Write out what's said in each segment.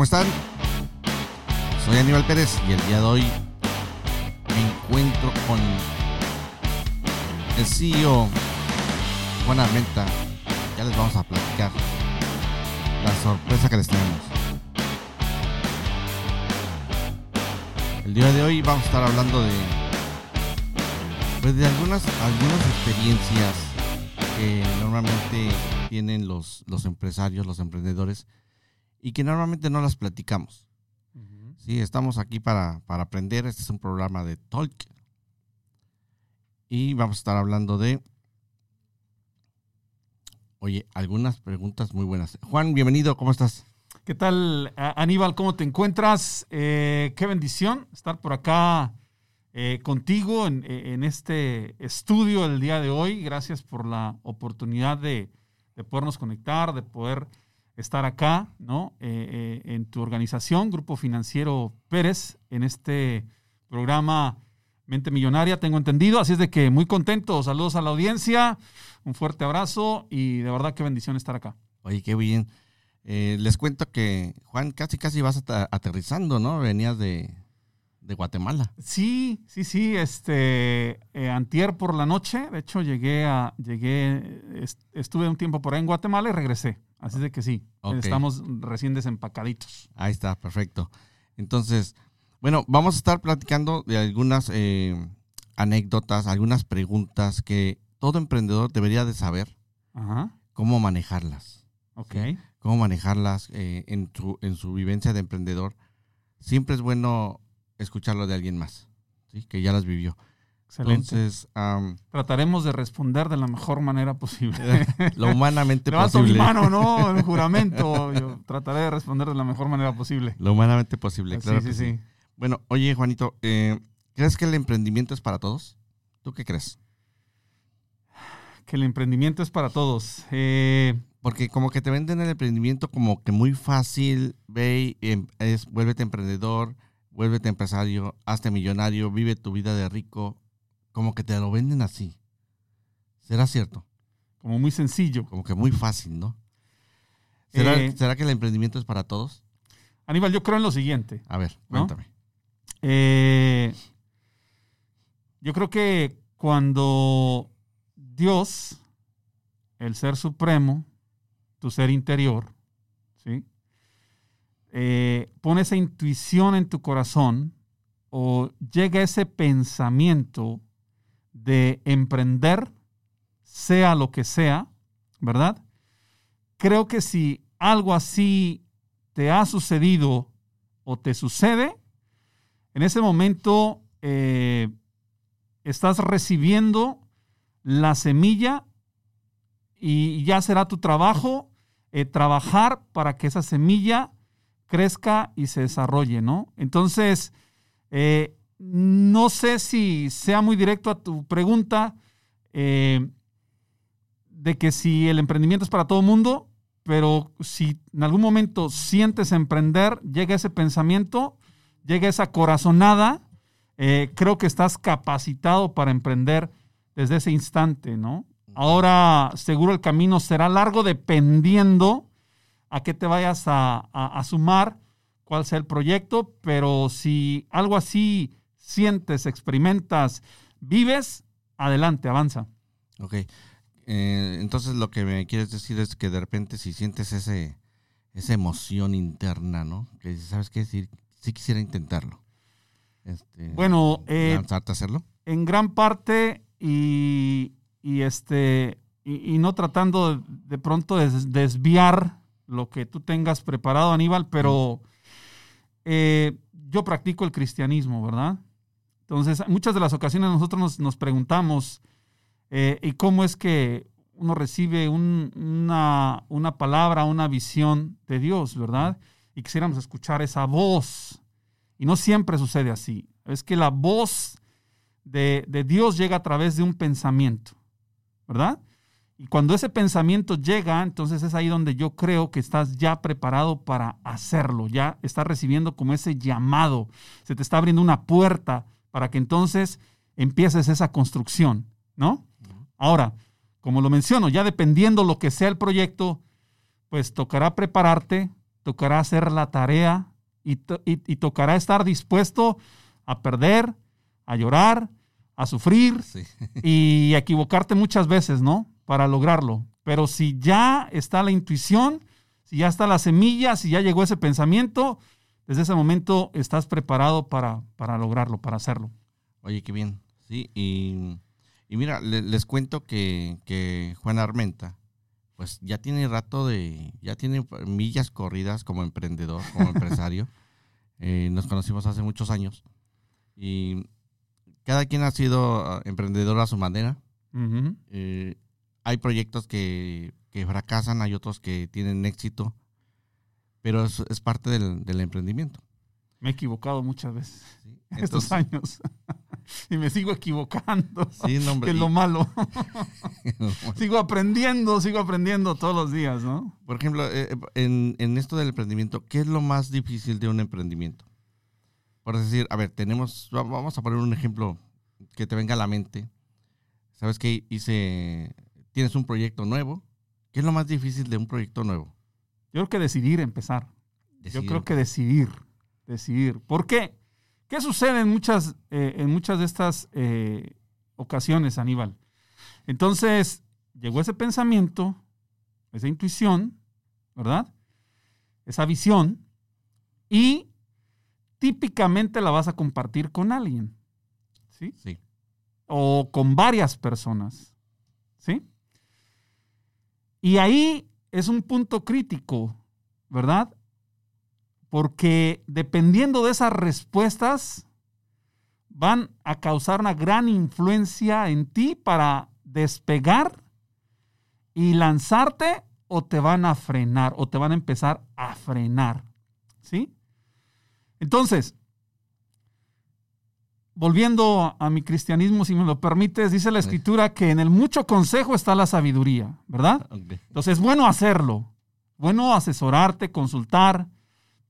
¿cómo están? Soy Aníbal Pérez y el día de hoy me encuentro con el CEO Juan Armenta. Ya les vamos a platicar la sorpresa que les tenemos. El día de hoy vamos a estar hablando de pues de algunas algunas experiencias que normalmente tienen los, los empresarios, los emprendedores y que normalmente no las platicamos. Sí, estamos aquí para, para aprender. Este es un programa de Talk. Y vamos a estar hablando de, oye, algunas preguntas muy buenas. Juan, bienvenido, ¿cómo estás? ¿Qué tal, Aníbal? ¿Cómo te encuentras? Eh, qué bendición estar por acá eh, contigo en, en, este estudio el día de hoy. Gracias por la oportunidad de, de podernos conectar, de poder estar acá, ¿no? Eh, eh, en tu organización, Grupo Financiero Pérez, en este programa Mente Millonaria, tengo entendido. Así es de que muy contento. Saludos a la audiencia, un fuerte abrazo y de verdad qué bendición estar acá. Oye, qué bien. Eh, les cuento que, Juan, casi casi vas aterrizando, ¿no? Venías de, de Guatemala. Sí, sí, sí. Este, antier por la noche, de hecho, llegué a, llegué, estuve un tiempo por ahí en Guatemala y regresé. Así de que sí, estamos recién desempacaditos. Ahí está, perfecto. Entonces, bueno, vamos a estar platicando de algunas eh, anécdotas, algunas preguntas que todo emprendedor debería de saber cómo manejarlas. Ok. Cómo manejarlas eh, en, su, en su vivencia de emprendedor. Siempre es bueno escucharlo de alguien más, ¿sí? que ya las vivió. Entonces, trataremos de responder de la mejor manera posible. lo humanamente posible. mi mano, ¿no? El juramento. Yo trataré de responder de la mejor manera posible. Lo humanamente posible, claro. Sí, sí, sí. Bueno, oye, Juanito, eh, ¿crees que el emprendimiento es para todos? ¿Tú qué crees? Que el emprendimiento es para todos. Eh, Porque como que te venden el emprendimiento como que muy fácil, ve y em, es, vuélvete emprendedor, vuélvete empresario, hazte millonario, vive tu vida de rico, como que te lo venden así. ¿Será cierto? Como muy sencillo. Como que muy fácil, ¿no? ¿Será, eh, que el emprendimiento es para todos? Aníbal, yo creo en lo siguiente. A ver, cuéntame. Eh, yo creo que cuando Dios, el ser supremo, tu ser interior, ¿sí? Eh, pone esa intuición en tu corazón o llega ese pensamiento de emprender, sea lo que sea, ¿verdad? Creo que si algo así te ha sucedido o te sucede, en ese momento eh, estás recibiendo la semilla y ya será tu trabajo eh, trabajar para que esa semilla crezca y se desarrolle, ¿no? Entonces, eh, no sé si sea muy directo a tu pregunta eh, de que si el emprendimiento es para todo el mundo, pero si en algún momento sientes emprender, llega ese pensamiento, llega esa corazonada, eh, creo que estás capacitado para emprender desde ese instante, ¿no? Ahora seguro el camino será largo dependiendo a qué te vayas a, a sumar, cuál sea el proyecto, pero si algo así sientes, experimentas, vives, adelante, avanza. Ok. Eh, entonces lo que me quieres decir es que de repente si sientes ese, esa emoción interna, ¿no? Que ¿sabes qué? decir? sí quisiera intentarlo. Este, bueno, eh, lanzarte a hacerlo. En gran parte y, este y, no tratando de, pronto de desviar lo que tú tengas preparado, Aníbal, pero eh, yo practico el cristianismo, ¿verdad? Entonces, muchas de las ocasiones nosotros nos, preguntamos, eh, ¿y cómo es que uno recibe una, una, palabra, una visión de Dios, verdad? Y quisiéramos escuchar esa voz. Y no siempre sucede así. Es que la voz de, de Dios llega a través de un pensamiento, ¿verdad? Y cuando ese pensamiento llega, entonces es ahí donde yo creo que estás ya preparado para hacerlo, ya estás recibiendo como ese llamado, se te está abriendo una puerta para que entonces empieces esa construcción, ¿no? Ahora, como lo menciono, ya dependiendo lo que sea el proyecto, pues tocará prepararte, tocará hacer la tarea y, tocará estar dispuesto a perder, a llorar, a sufrir y equivocarte muchas veces, ¿no? Para lograrlo. Pero si ya está la intuición, si ya está la semilla, si ya llegó ese pensamiento, desde ese momento estás preparado para, para lograrlo, para hacerlo. Oye, qué bien. Sí, y, mira, les cuento que, que Juan Armenta, pues ya tiene rato de, ya tiene millas corridas como emprendedor, como empresario. Eh, nos conocimos hace muchos años y cada quien ha sido ah, emprendedor a su manera. Eh, hay proyectos que, fracasan, hay otros que tienen éxito, pero es, parte del, emprendimiento. Me he equivocado muchas veces estos años. y me sigo equivocando. Sí, que es lo malo. sigo aprendiendo, sigo aprendiendo todos los días, ¿no? Por ejemplo, eh, en, en, esto del emprendimiento, ¿qué es lo más difícil de un emprendimiento? Por decir, a ver, tenemos, vamos a poner un ejemplo que te venga a la mente. ¿Sabes qué? Hice, tienes un proyecto nuevo. ¿Qué es lo más difícil de un proyecto nuevo? Yo creo que decidir empezar. Yo creo que decidir, decidir. ¿Por qué? ¿Qué sucede en muchas, eh, en muchas de estas eh, ocasiones, Aníbal? Entonces, llegó ese pensamiento, esa intuición, ¿verdad? Esa visión, y típicamente la vas a compartir con alguien, ¿sí? Sí. O con varias personas, ¿sí? Y ahí es un punto crítico, ¿verdad? porque dependiendo de esas respuestas, van a causar una gran influencia en ti para despegar y lanzarte o te van a frenar o te van a empezar a frenar. ¿Sí? Entonces, volviendo a mi cristianismo, si me lo permites, dice la escritura que en el mucho consejo está la sabiduría, ¿verdad? Entonces es bueno hacerlo, bueno asesorarte, consultar,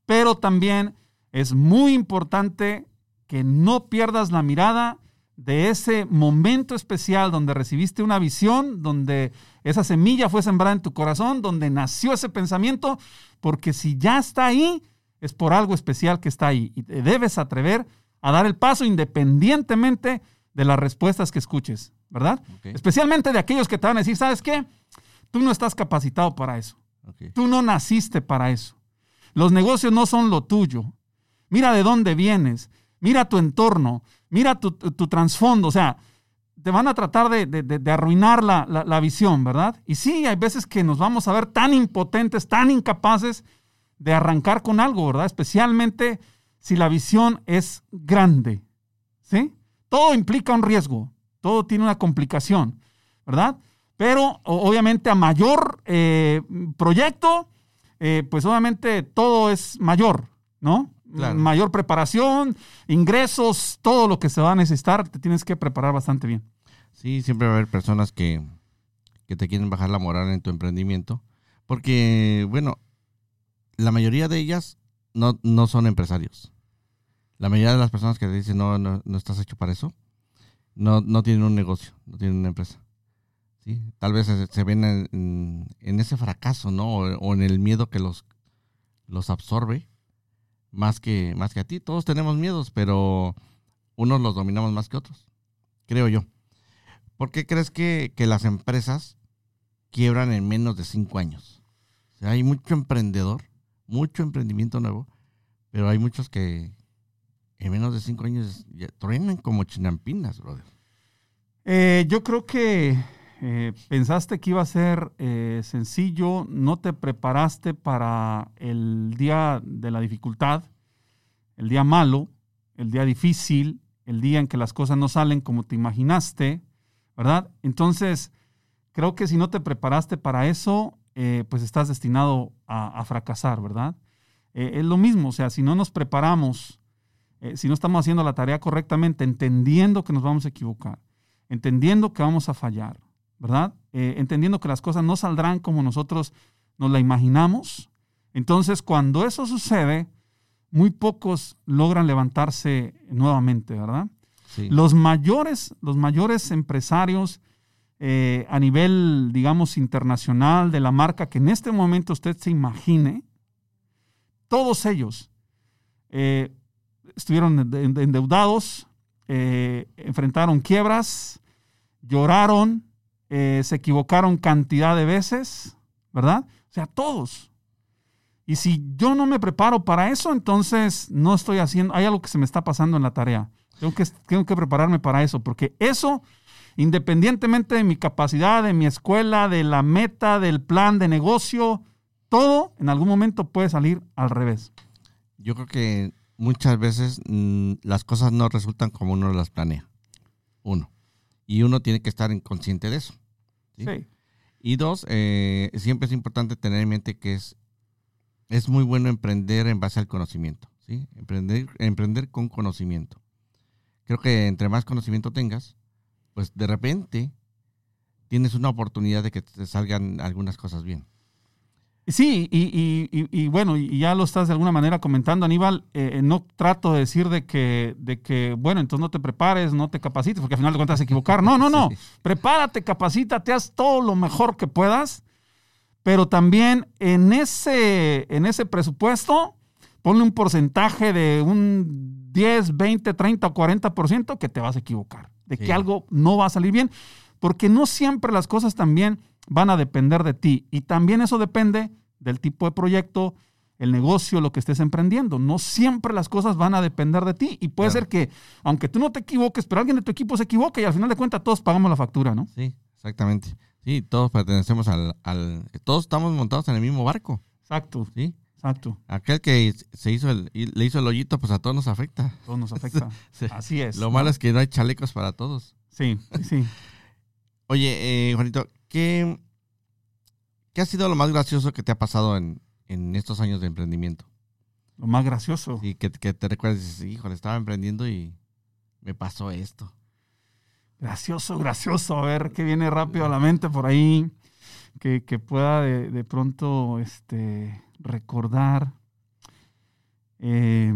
pero también es muy importante que no pierdas la mirada de ese momento especial donde recibiste una visión, donde esa semilla fue sembrada en tu corazón, donde nació ese pensamiento, porque si ya está ahí, es por algo especial que está ahí. Y te debes atrever a dar el paso independientemente de las respuestas que escuches, ¿verdad? Especialmente de aquellos que te van a decir, ¿sabes qué? Tú no estás capacitado para eso. Tú no naciste para eso. Los negocios no son lo tuyo. Mira de dónde vienes, mira tu entorno, mira tu, trasfondo. O sea, te van a tratar de, arruinar la, visión, ¿verdad? Y sí, hay veces que nos vamos a ver tan impotentes, tan incapaces de arrancar con algo, ¿verdad? Especialmente si la visión es grande, ¿sí? Todo implica un riesgo, todo tiene una complicación, ¿verdad? Pero obviamente a mayor eh, proyecto, eh, pues obviamente todo es mayor, ¿no? Mayor preparación, ingresos, todo lo que se va a necesitar, te tienes que preparar bastante bien. Sí, siempre va a haber personas que, te quieren bajar la moral en tu emprendimiento, porque, bueno, la mayoría de ellas no, no son empresarios. La mayoría de las personas que te dicen, no, no, no estás hecho para eso, no, no tienen un negocio, no tienen una empresa. ¿sí? Tal vez se, ven en, ese fracaso, ¿no? O, en el miedo que los, los absorbe más que, más que a ti. Todos tenemos miedos, pero unos los dominamos más que otros, creo yo. ¿Por qué crees que, las empresas quiebran en menos de cinco años? hay mucho emprendedor, mucho emprendimiento nuevo, pero hay muchos que en menos de cinco años ya truenan como chinampinas, brother. Eh, yo creo que eh, pensaste que iba a ser eh, sencillo, no te preparaste para el día de la dificultad, el día malo, el día difícil, el día en que las cosas no salen como te imaginaste, ¿verdad? Entonces, creo que si no te preparaste para eso, eh, pues estás destinado a, fracasar, ¿verdad? es lo mismo, o sea, si no nos preparamos, si no estamos haciendo la tarea correctamente, entendiendo que nos vamos a equivocar, entendiendo que vamos a fallar, ¿verdad? Eh, entendiendo que las cosas no saldrán como nosotros nos la imaginamos. Entonces, cuando eso sucede, muy pocos logran levantarse nuevamente, ¿verdad? Los mayores, los mayores empresarios eh, a nivel, digamos, internacional de la marca que en este momento usted se imagine, todos ellos eh, estuvieron endeudados, eh, enfrentaron quiebras, lloraron, se equivocaron cantidad de veces, ¿verdad? O sea, todos. Y si yo no me preparo para eso, entonces no estoy haciendo, hay algo que se me está pasando en la tarea. Tengo que, tengo que prepararme para eso, porque eso, independientemente de mi capacidad, de mi escuela, de la meta, del plan de negocio, todo en algún momento puede salir al revés. Yo creo que muchas veces mm, las cosas no resultan como uno las planea. Uno. Y uno tiene que estar consciente de eso. ¿sí? Y dos, eh, siempre es importante tener en mente que es, es muy bueno emprender en base al conocimiento. ¿sí? Emprender, emprender con conocimiento. Creo que entre más conocimiento tengas, pues de repente tienes una oportunidad de que te salgan algunas cosas bien. Sí, y, bueno, y ya lo estás de alguna manera comentando, Aníbal. Eh, eh, no trato de decir de que, de que, bueno, entonces no te prepares, no te capacites, porque al final de cuentas equivocar. No, no, no. Prepárate, capacítate, haz todo lo mejor que puedas, pero también en ese, en ese presupuesto, ponle un porcentaje de un 10, 20, 30 o 40% que te vas a equivocar, de que algo no va a salir bien, porque no siempre las cosas también van a depender de ti. Y también eso depende del tipo de proyecto, el negocio, lo que estés emprendiendo. No siempre las cosas van a depender de ti. Y puede ser que, aunque tú no te equivoques, pero alguien de tu equipo se equivoque y al final de cuentas todos pagamos la factura, ¿no? Sí, exactamente. Sí, todos pertenecemos al, todos estamos montados en el mismo barco. Exacto. Sí. Exacto. Aquel que se hizo el, le hizo el hoyito, pues a todos nos afecta. Todos nos afecta. Así es. Lo malo es que no hay chalecos para todos. Sí, sí. Oye, eh, Juanito, ¿qué, ¿qué ha sido lo más gracioso que te ha pasado en, estos años de emprendimiento? Lo más gracioso. Y que, te recuerdes, híjole, estaba emprendiendo y me pasó esto. Gracioso, gracioso. A ver qué viene rápido a la mente por ahí. Que, pueda de, pronto este, recordar. Eh,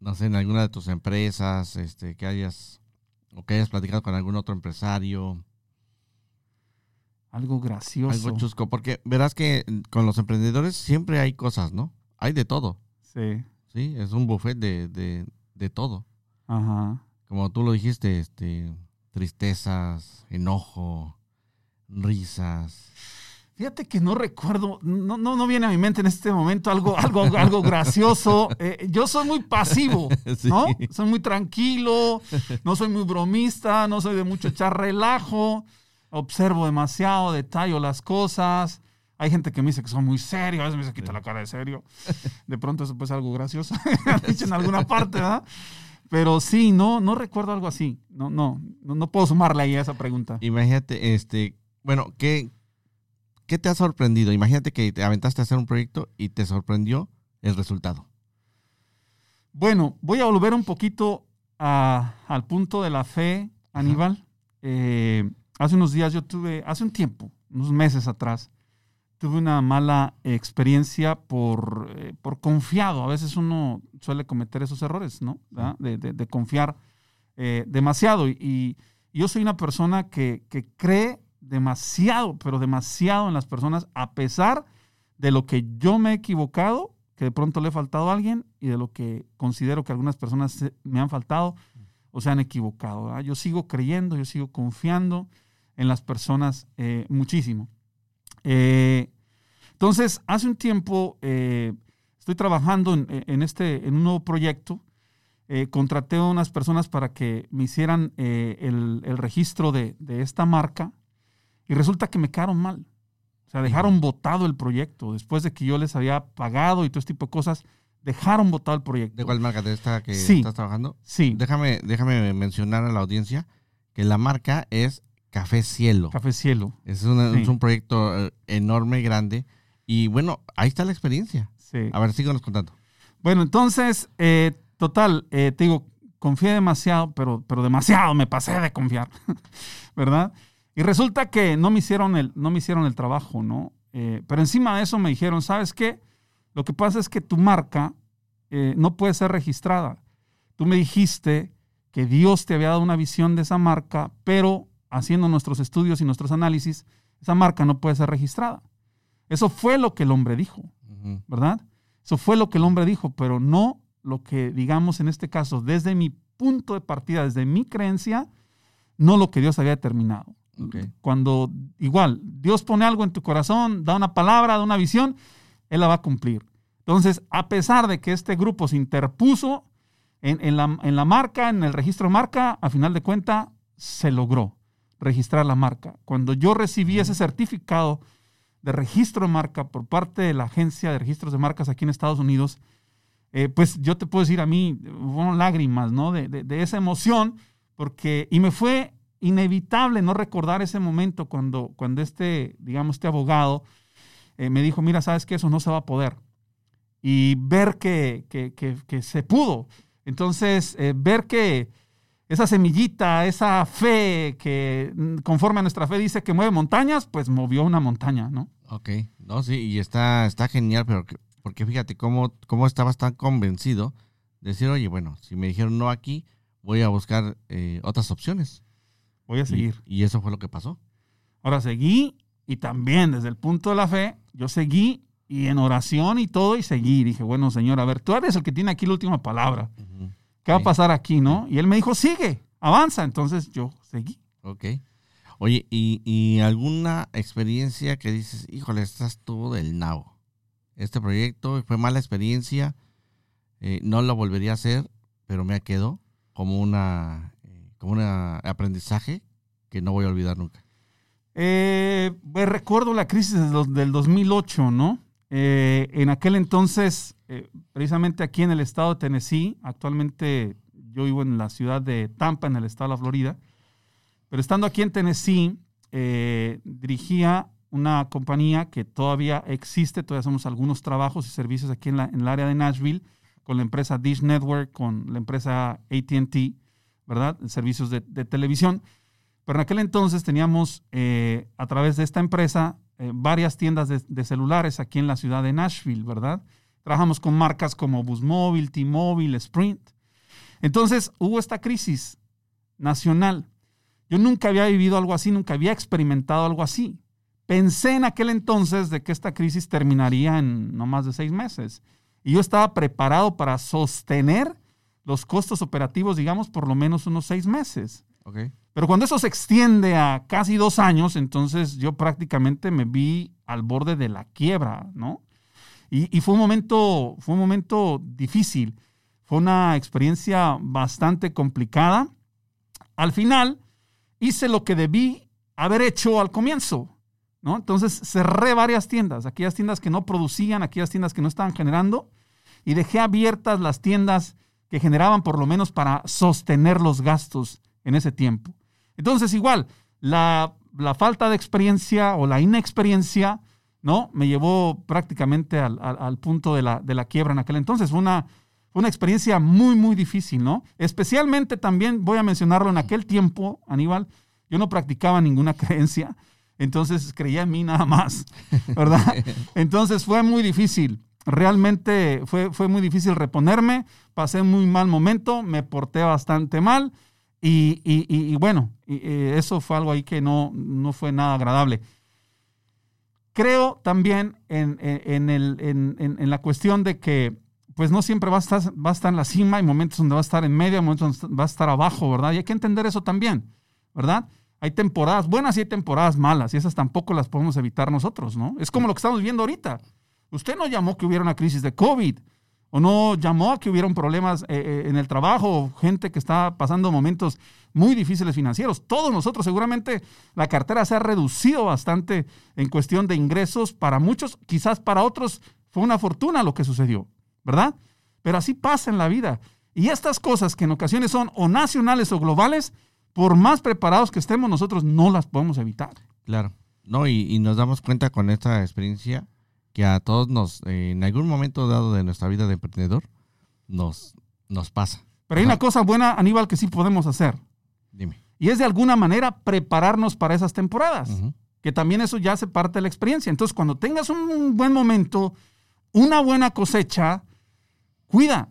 no sé, en alguna de tus empresas, este, que hayas, o que hayas platicado con algún otro empresario algo gracioso. Algo chusco, porque verás que con los emprendedores siempre hay cosas, ¿no? Hay de todo. Sí. Sí, es un buffet de, de, de todo. Ajá. Como tú lo dijiste, este, tristezas, enojo, risas. Fíjate que no recuerdo, no, no, no viene a mi mente en este momento algo, algo, algo gracioso. Eh, yo soy muy pasivo, ¿no? Soy muy tranquilo, no soy muy bromista, no soy de mucho echar relajo observo demasiado, detallo las cosas. Hay gente que me dice que son muy serios, a veces me dice, quita la cara de serio. De pronto eso puede ser algo gracioso, dicho en alguna parte, ¿verdad? Pero sí, no, no recuerdo algo así. No, no, no, puedo sumarle ahí a esa pregunta. Imagínate, este, bueno, ¿qué, ¿qué te ha sorprendido? Imagínate que te aventaste a hacer un proyecto y te sorprendió el resultado. Bueno, voy a volver un poquito al punto de la fe, Aníbal. Eh, Hace unos días yo tuve, hace un tiempo, unos meses atrás, tuve una mala experiencia por, eh, por confiado. A veces uno suele cometer esos errores, ¿no? De, confiar eh, demasiado. Y, yo soy una persona que, cree demasiado, pero demasiado en las personas, a pesar de lo que yo me he equivocado, que de pronto le he faltado a alguien, y de lo que considero que algunas personas me han faltado o se han equivocado. Yo sigo creyendo, yo sigo confiando en las personas eh, muchísimo. Eh, entonces, hace un tiempo eh, estoy trabajando en, este, en un nuevo proyecto. contraté a unas personas para que me hicieran el, registro de, esta marca y resulta que me quedaron mal. O sea, dejaron votado el proyecto. Después de que yo les había pagado y todo este tipo de cosas, dejaron votado el proyecto. ¿De cuál marca? ¿De esta que estás trabajando? Sí. Déjame, déjame mencionar a la audiencia que la marca es Café Cielo. Café Cielo. Es, un proyecto eh, enorme, grande. Y bueno, ahí está la experiencia. Sí. A ver, síganos contando. Bueno, entonces, eh, total, eh, te digo, confié demasiado, pero, pero demasiado, me pasé de confiar, ¿verdad? Y resulta que no me hicieron el, no me hicieron el trabajo, ¿no? pero encima de eso me dijeron, ¿sabes qué? Lo que pasa es que tu marca no puede ser registrada. Tú me dijiste que Dios te había dado una visión de esa marca, pero haciendo nuestros estudios y nuestros análisis, esa marca no puede ser registrada. Eso fue lo que el hombre dijo, ¿verdad? Eso fue lo que el hombre dijo, pero no lo que, digamos, en este caso, desde mi punto de partida, desde mi creencia, no lo que Dios había determinado. Cuando igual Dios pone algo en tu corazón, da una palabra, da una visión, Él la va a cumplir. Entonces, a pesar de que este grupo se interpuso en, la, en la, marca, en el registro de marca, a final de cuentas, se logró registrar la marca. Cuando yo recibí ese certificado de registro de marca por parte de la agencia de registros de marcas aquí en Estados Unidos, eh, pues yo te puedo decir a mí, fueron lágrimas, ¿no? De, de, esa emoción, porque, y me fue inevitable no recordar ese momento cuando, cuando este, digamos, este abogado eh, me dijo, mira, sabes que eso no se va a poder. Y ver que, que, que, se pudo. Entonces, eh, ver que esa semillita, esa fe que mm, conforme a nuestra fe dice que mueve montañas, pues movió una montaña, ¿no? Ok, no, sí, y está, está genial, pero porque fíjate cómo, cómo estabas tan convencido de decir, oye, bueno, si me dijeron no aquí, voy a buscar eh, otras opciones. Voy a seguir. Y, eso fue lo que pasó. Ahora seguí y también desde el punto de la fe, yo seguí y en oración y todo y seguí. Dije, bueno, Señor, a ver, tú eres el que tiene aquí la última palabra. ¿Qué va a pasar aquí, no? Y él me dijo, sigue, avanza. Entonces yo seguí. Ok. Oye, ¿y, alguna experiencia que dices, híjole, estás todo del nabo? Este proyecto fue mala experiencia, eh, no lo volvería a hacer, pero me quedó como una como un aprendizaje que no voy a olvidar nunca. Eh, pues recuerdo la crisis del 2008, ¿no? Eh, en aquel entonces, eh, precisamente aquí en el estado de Tennessee, actualmente yo vivo en la ciudad de Tampa, en el estado de Florida, pero estando aquí en Tennessee, eh, dirigía una compañía que todavía existe, todavía hacemos algunos trabajos y servicios aquí en, el área de Nashville, con la empresa Dish Network, con la empresa ATT, ¿verdad? Servicios de, de, televisión. Pero en aquel entonces teníamos, a través de esta empresa, eh, varias tiendas de, celulares aquí en la ciudad de Nashville, ¿verdad? Trabajamos con marcas como Busmobile, T-Mobile, Sprint. Entonces hubo esta crisis nacional. Yo nunca había vivido algo así, nunca había experimentado algo así. Pensé en aquel entonces de que esta crisis terminaría en no más de seis meses. Y yo estaba preparado para sostener los costos operativos, digamos, por lo menos unos seis meses. Okay. Pero cuando eso se extiende a casi dos años, entonces yo prácticamente me vi al borde de la quiebra, ¿no? Y, fue, un momento, fue un momento difícil, fue una experiencia bastante complicada. Al final hice lo que debí haber hecho al comienzo, ¿no? Entonces cerré varias tiendas, aquellas tiendas que no producían, aquellas tiendas que no estaban generando, y dejé abiertas las tiendas que generaban por lo menos para sostener los gastos en ese tiempo. Entonces, igual, la, falta de experiencia o la inexperiencia, ¿no? Me llevó prácticamente al, punto de la, de la, quiebra en aquel entonces. Fue una, una experiencia muy, muy difícil, ¿no? Especialmente también, voy a mencionarlo, en aquel tiempo, Aníbal, yo no practicaba ninguna creencia, entonces creía en mí nada más, ¿verdad? Entonces fue muy difícil, realmente fue, fue muy difícil reponerme, pasé un muy mal momento, me porté bastante mal y, bueno, eso fue algo ahí que no, no fue nada agradable. Creo también en, en, la cuestión de que pues no siempre va a, estar, va a estar en la cima, hay momentos donde va a estar en medio, hay momentos donde va a estar abajo, ¿verdad? Y hay que entender eso también, ¿verdad? Hay temporadas buenas y hay temporadas malas, y esas tampoco las podemos evitar nosotros, ¿no? Es como lo que estamos viendo ahorita. Usted no llamó que hubiera una crisis de COVID, o no llamó a que hubieran problemas eh, eh, en el trabajo, gente que está pasando momentos muy difíciles financieros. Todos nosotros seguramente la cartera se ha reducido bastante en cuestión de ingresos para muchos, quizás para otros fue una fortuna lo que sucedió, ¿verdad? Pero así pasa en la vida. Y estas cosas que en ocasiones son o nacionales o globales, por más preparados que estemos nosotros, no las podemos evitar. Claro. No, y nos damos cuenta con esta experiencia que a todos nos, en algún momento dado de nuestra vida de emprendedor, nos, nos pasa. Pero hay una cosa buena, Aníbal, que sí podemos hacer. Dime. Y es de alguna manera prepararnos para esas temporadas. Que también eso ya hace parte de la experiencia. Entonces, cuando tengas un buen momento, una buena cosecha, cuida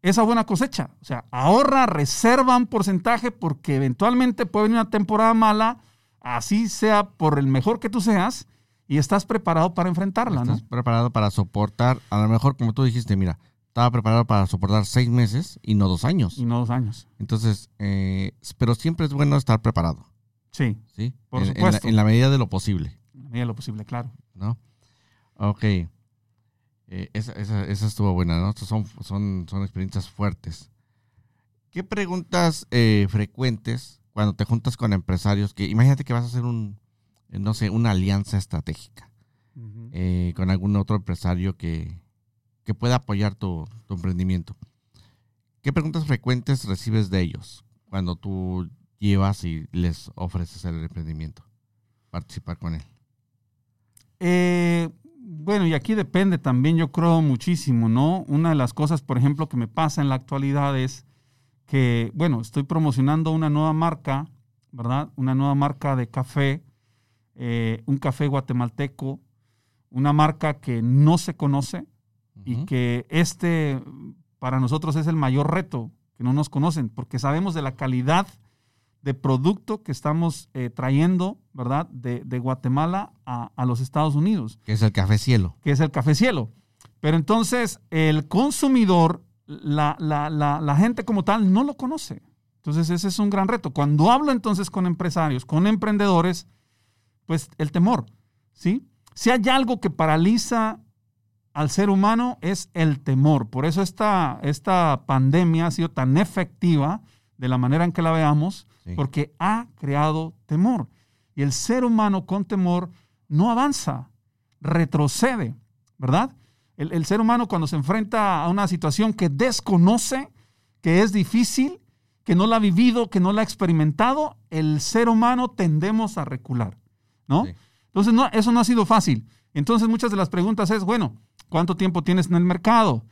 esa buena cosecha. O sea, ahorra, reserva un porcentaje porque eventualmente puede venir una temporada mala, así sea por el mejor que tú seas, y estás preparado para enfrentarla, Estás ¿no? preparado para soportar, a lo mejor como tú dijiste, mira, estaba preparado para soportar seis meses y no dos años. Y no dos años. Entonces, eh, pero siempre es bueno estar preparado, Sí, ¿sí? Por en, en la, supuesto. en la medida de lo posible, en la medida de lo posible, claro. ¿no? Ok. Eh, esa, esa, esa estuvo buena, ¿no? Son, son, son experiencias fuertes. ¿Qué preguntas eh, frecuentes cuando te juntas con empresarios que, imagínate que vas a hacer un, no sé, una alianza estratégica? Eh, con algún otro empresario que, que pueda apoyar tu, tu emprendimiento. ¿Qué preguntas frecuentes recibes de ellos cuando tú llevas y les ofreces el emprendimiento? Participar con él. Eh, bueno, y aquí depende también, yo creo muchísimo, ¿no? Una de las cosas, por ejemplo, que me pasa en la actualidad es que, bueno, estoy promocionando una nueva marca, ¿verdad? Una nueva marca de café, eh, un café guatemalteco, una marca que no se conoce y que este para nosotros es el mayor reto, que no nos conocen, porque sabemos de la calidad de producto que estamos eh, trayendo, ¿verdad? De, de Guatemala a, a los Estados Unidos, Que es el café cielo. que es el café cielo. Pero entonces el consumidor, la, la- la- la gente como tal, no lo conoce. Entonces ese es un gran reto. Cuando hablo entonces con empresarios, con emprendedores, pues el temor, ¿sí? Si hay algo que paraliza al ser humano es el temor. Por eso esta, esta pandemia ha sido tan efectiva de la manera en que la veamos, Sí. porque ha creado temor. Y el ser humano con temor no avanza, retrocede, ¿verdad? El, el ser humano cuando se enfrenta a una situación que desconoce, que es difícil, que no la ha vivido, que no la ha experimentado, el ser humano tendemos a recular, ¿no? Sí. Entonces, no, eso no ha sido fácil. Entonces, muchas de las preguntas es, bueno, ¿cuánto tiempo tienes en el mercado?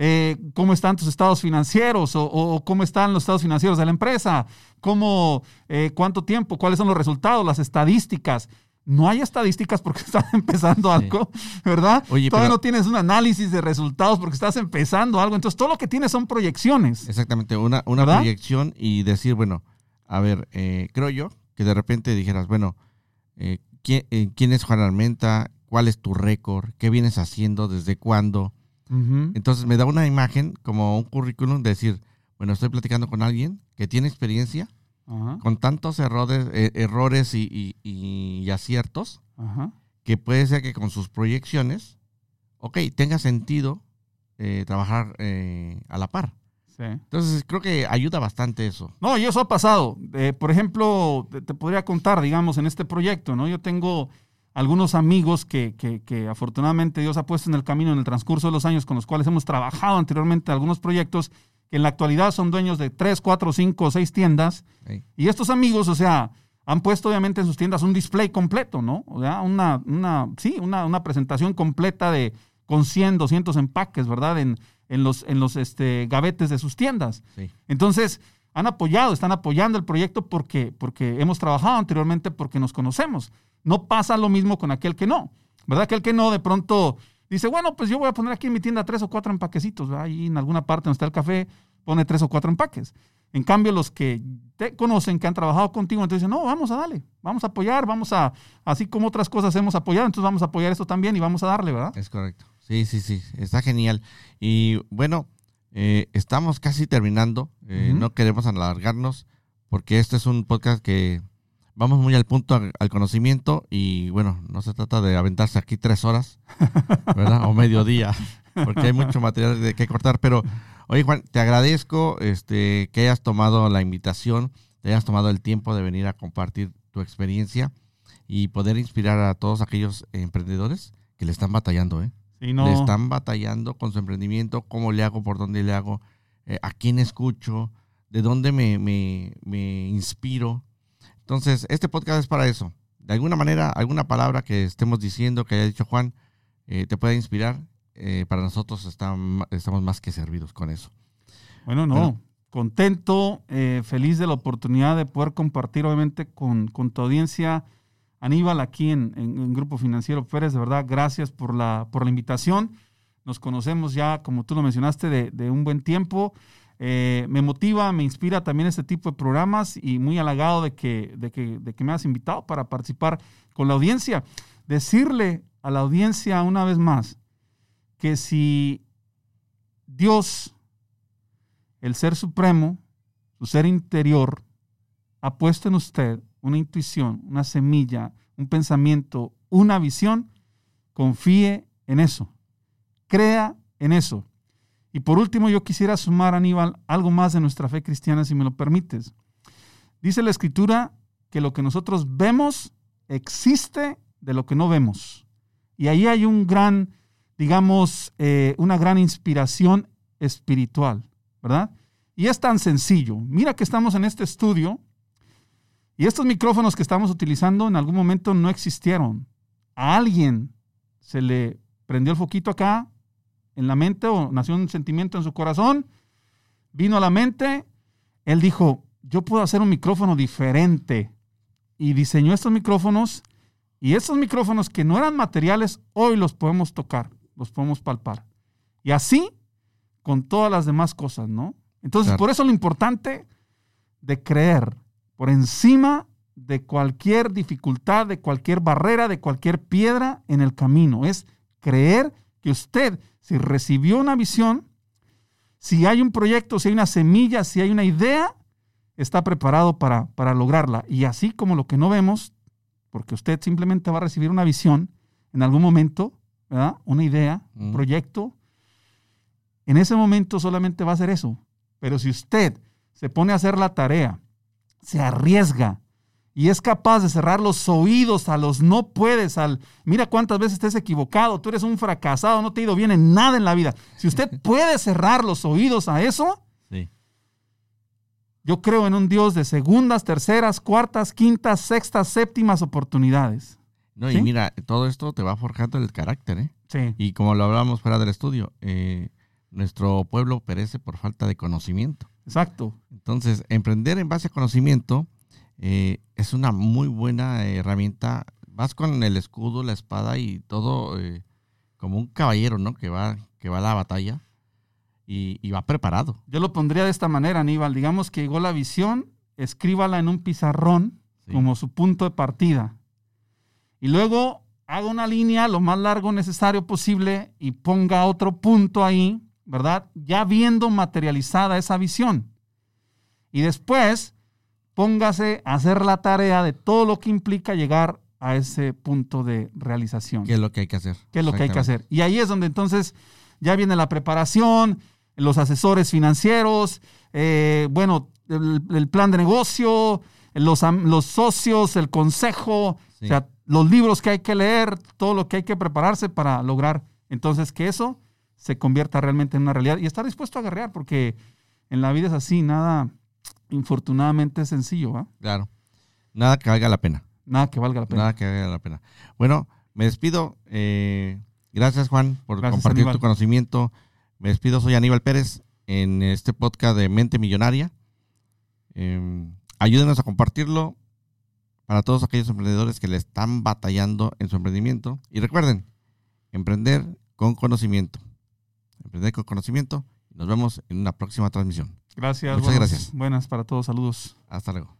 Eh, ¿Cómo están tus estados financieros? O, o cómo están los estados financieros de la empresa? ¿Cómo, eh, ¿Cuánto tiempo? ¿Cuáles son los resultados? ¿Las estadísticas? No hay estadísticas porque estás empezando algo, ¿verdad? Oye, Todavía pero- no tienes un análisis de resultados porque estás empezando algo. Entonces, todo lo que tienes son proyecciones. Exactamente, una, una ¿Verdad? proyección y decir, bueno, a ver, eh, creo yo que de repente dijeras, bueno, eh, ¿quién, eh, quién es Juan Armenta? ¿Cuál es tu récord? ¿Qué vienes haciendo? ¿Desde cuándo? Entonces me da una imagen como un currículum de decir, bueno, estoy platicando con alguien que tiene experiencia con tantos errores, eh, errores y, y- y aciertos ajá. que puede ser que con sus proyecciones, ok, tenga sentido eh, trabajar eh, a la par. Sí. Entonces creo que ayuda bastante eso. No, y eso ha pasado. Eh, por ejemplo, te, te podría contar, digamos, en este proyecto, ¿no? Yo tengo algunos amigos que, que- que afortunadamente Dios ha puesto en el camino en el transcurso de los años con los cuales hemos trabajado anteriormente en algunos proyectos que en la actualidad son dueños de tres, cuatro, cinco, seis tiendas. ¿sí? Y estos amigos, o sea, han puesto obviamente en sus tiendas un display completo, ¿no? O sea, una, una sí, una, una presentación completa de con 100, 200 empaques, ¿verdad? En, en los, en los este, gavetes de sus tiendas. Sí. Entonces, han apoyado, están apoyando el proyecto porque, porque hemos trabajado anteriormente, porque nos conocemos. No pasa lo mismo con aquel que no, ¿verdad? Aquel que no de pronto dice, bueno, pues yo voy a poner aquí en mi tienda tres o cuatro empaquecitos, ¿verdad? ahí en alguna parte donde está el café, pone tres o cuatro empaques. En cambio, los que te conocen, que han trabajado contigo, entonces dicen, no, vamos a darle, vamos a apoyar, vamos a, así como otras cosas hemos apoyado, entonces vamos a apoyar esto también y vamos a darle, ¿verdad? Es correcto. Sí, sí, sí. Está genial. Y bueno, eh, estamos casi terminando. Eh. No queremos alargarnos porque este es un podcast que vamos muy al punto, al, al conocimiento. Y bueno, no se trata de aventarse aquí tres horas, ¿verdad? o mediodía, porque hay mucho material de que cortar. Pero, oye, Juan, te agradezco este, que hayas tomado la invitación, te hayas tomado el tiempo de venir a compartir tu experiencia y poder inspirar a todos aquellos emprendedores que le están batallando, ¿eh? Sí, no, Le están batallando con su emprendimiento, cómo le hago, por dónde le hago, eh, a quién escucho, de dónde me, me- me inspiro. Entonces, este podcast es para eso. De alguna manera, alguna palabra que estemos diciendo, que haya dicho Juan, eh, te pueda inspirar. eh, para nosotros está estamos más que servidos con eso. Bueno, no, contento, eh, feliz de la oportunidad de poder compartir obviamente con, con tu audiencia. Aníbal, aquí en, en- Grupo Financiero Pérez, de verdad, gracias por la, por la invitación. Nos conocemos ya, como tú lo mencionaste, de, de un buen tiempo. Eh, me motiva, me inspira también este tipo de programas y muy halagado de que, de que, de que me has invitado para participar con la audiencia. decirle a la audiencia una vez más que si Dios, el Ser Supremo, su ser interior, ha puesto en usted una intuición, una semilla, un pensamiento, una visión, confíe en eso. Crea en eso. Y por último, yo quisiera sumar, Aníbal, algo más de nuestra fe cristiana, si me lo permites. Dice la Escritura que lo que nosotros vemos existe de lo que no vemos. Y ahí hay un gran, digamos, eh, una gran inspiración espiritual, ¿verdad? Y es tan sencillo. Mira que estamos en este estudio y estos micrófonos que estamos utilizando en algún momento no existieron. A alguien se le prendió el foquito acá en la mente o nació un sentimiento en su corazón, vino a la mente, él dijo, yo puedo hacer un micrófono diferente. Y diseñó estos micrófonos y estos micrófonos que no eran materiales, hoy los podemos tocar, los podemos palpar. Y así con todas las demás cosas, ¿no? Entonces, por eso lo importante de creer por encima de cualquier dificultad, de cualquier barrera, de cualquier piedra en el camino, es creer que usted, si recibió una visión, si hay un proyecto, si hay una semilla, si hay una idea, está preparado para, para lograrla. Y así como lo que no vemos, porque usted simplemente va a recibir una visión en algún momento, ¿verdad? Una idea, un proyecto. En ese momento solamente va a ser eso. Pero si usted se pone a hacer la tarea, se arriesga y es capaz de cerrar los oídos a los no puedes, al mira cuántas veces estés equivocado, tú eres un fracasado, no te ha ido bien en nada en la vida. Si usted puede cerrar los oídos a eso, yo creo en un Dios de segundas, terceras, cuartas, quintas, sextas, séptimas oportunidades. No, y mira, todo esto te va forjando el carácter, ¿eh? Sí. Y como lo hablábamos fuera del estudio, eh, nuestro pueblo perece por falta de conocimiento. Exacto. Entonces, emprender en base a conocimiento eh, es una muy buena herramienta. Vas con el escudo, la espada y todo eh, como un caballero, ¿no? Que va, que va a la batalla y, va preparado. Yo lo pondría de esta manera, Aníbal. Digamos que llegó la visión, escríbala en un pizarrón como su punto de partida. Y luego haga una línea lo más largo necesario posible y ponga otro punto ahí, ¿verdad? Ya viendo materializada esa visión. Y después póngase a hacer la tarea de todo lo que implica llegar a ese punto de realización. ¿Qué es lo que hay que hacer? ¿Qué es lo que hay que hacer? Y ahí es donde entonces ya viene la preparación, los asesores financieros, eh, bueno, el, plan de negocio, los, los socios, el consejo, o sea, los libros que hay que leer, todo lo que hay que prepararse para lograr entonces que eso se convierta realmente en una realidad y estar dispuesto a agarrear, porque en la vida es así, nada infortunadamente sencillo. ¿va? Claro, nada que valga la pena. Nada que valga la pena. Nada que valga la pena. Bueno, me despido. Eh, gracias Juan por compartir tu conocimiento. Me despido, soy Aníbal Pérez en este podcast de Mente Millonaria. Eh, ayúdenos a compartirlo para todos aquellos emprendedores que le están batallando en su emprendimiento. Y recuerden, emprender con conocimiento. Emprender con conocimiento. Nos vemos en una próxima transmisión. Gracias. Muchas gracias. Buenas para todos. Saludos. Hasta luego.